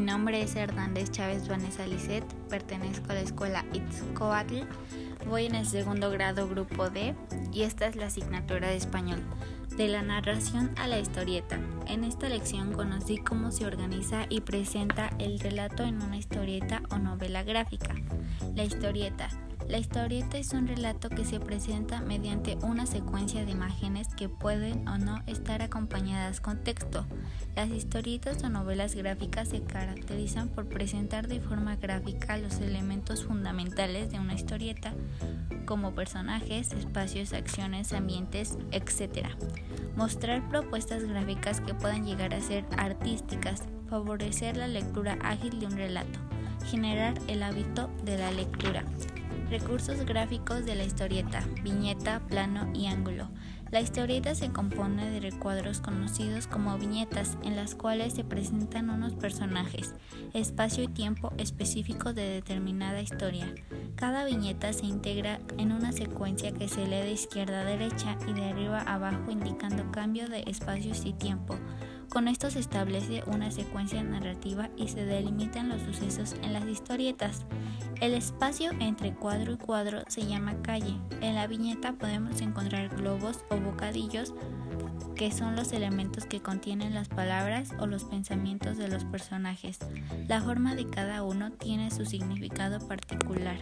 nombre es Hernández Chávez Vanessa Lisset, pertenezco a la escuela Itzcoatl, voy en el segundo grado grupo D y esta es la asignatura de español. De la narración a la historieta. En esta lección conocí cómo se organiza y presenta el relato en una historieta o novela gráfica. La historieta la historieta es un relato que se presenta mediante una secuencia de imágenes que pueden o no estar acompañadas con texto. Las historietas o novelas gráficas se caracterizan por presentar de forma gráfica los elementos fundamentales de una historieta, como personajes, espacios, acciones, ambientes, etc. Mostrar propuestas gráficas que puedan llegar a ser artísticas, favorecer la lectura ágil de un relato, generar el hábito de la lectura. Recursos gráficos de la historieta, viñeta, plano y ángulo. La historieta se compone de recuadros conocidos como viñetas en las cuales se presentan unos personajes, espacio y tiempo específicos de determinada historia. Cada viñeta se integra en una secuencia que se lee de izquierda a derecha y de arriba a abajo indicando cambio de espacios y tiempo. Con esto se establece una secuencia narrativa y se delimitan los sucesos en las historietas. El espacio entre cuadro y cuadro se llama calle. En la viñeta podemos encontrar globos o bocadillos que son los elementos que contienen las palabras o los pensamientos de los personajes. La forma de cada uno tiene su significado particular.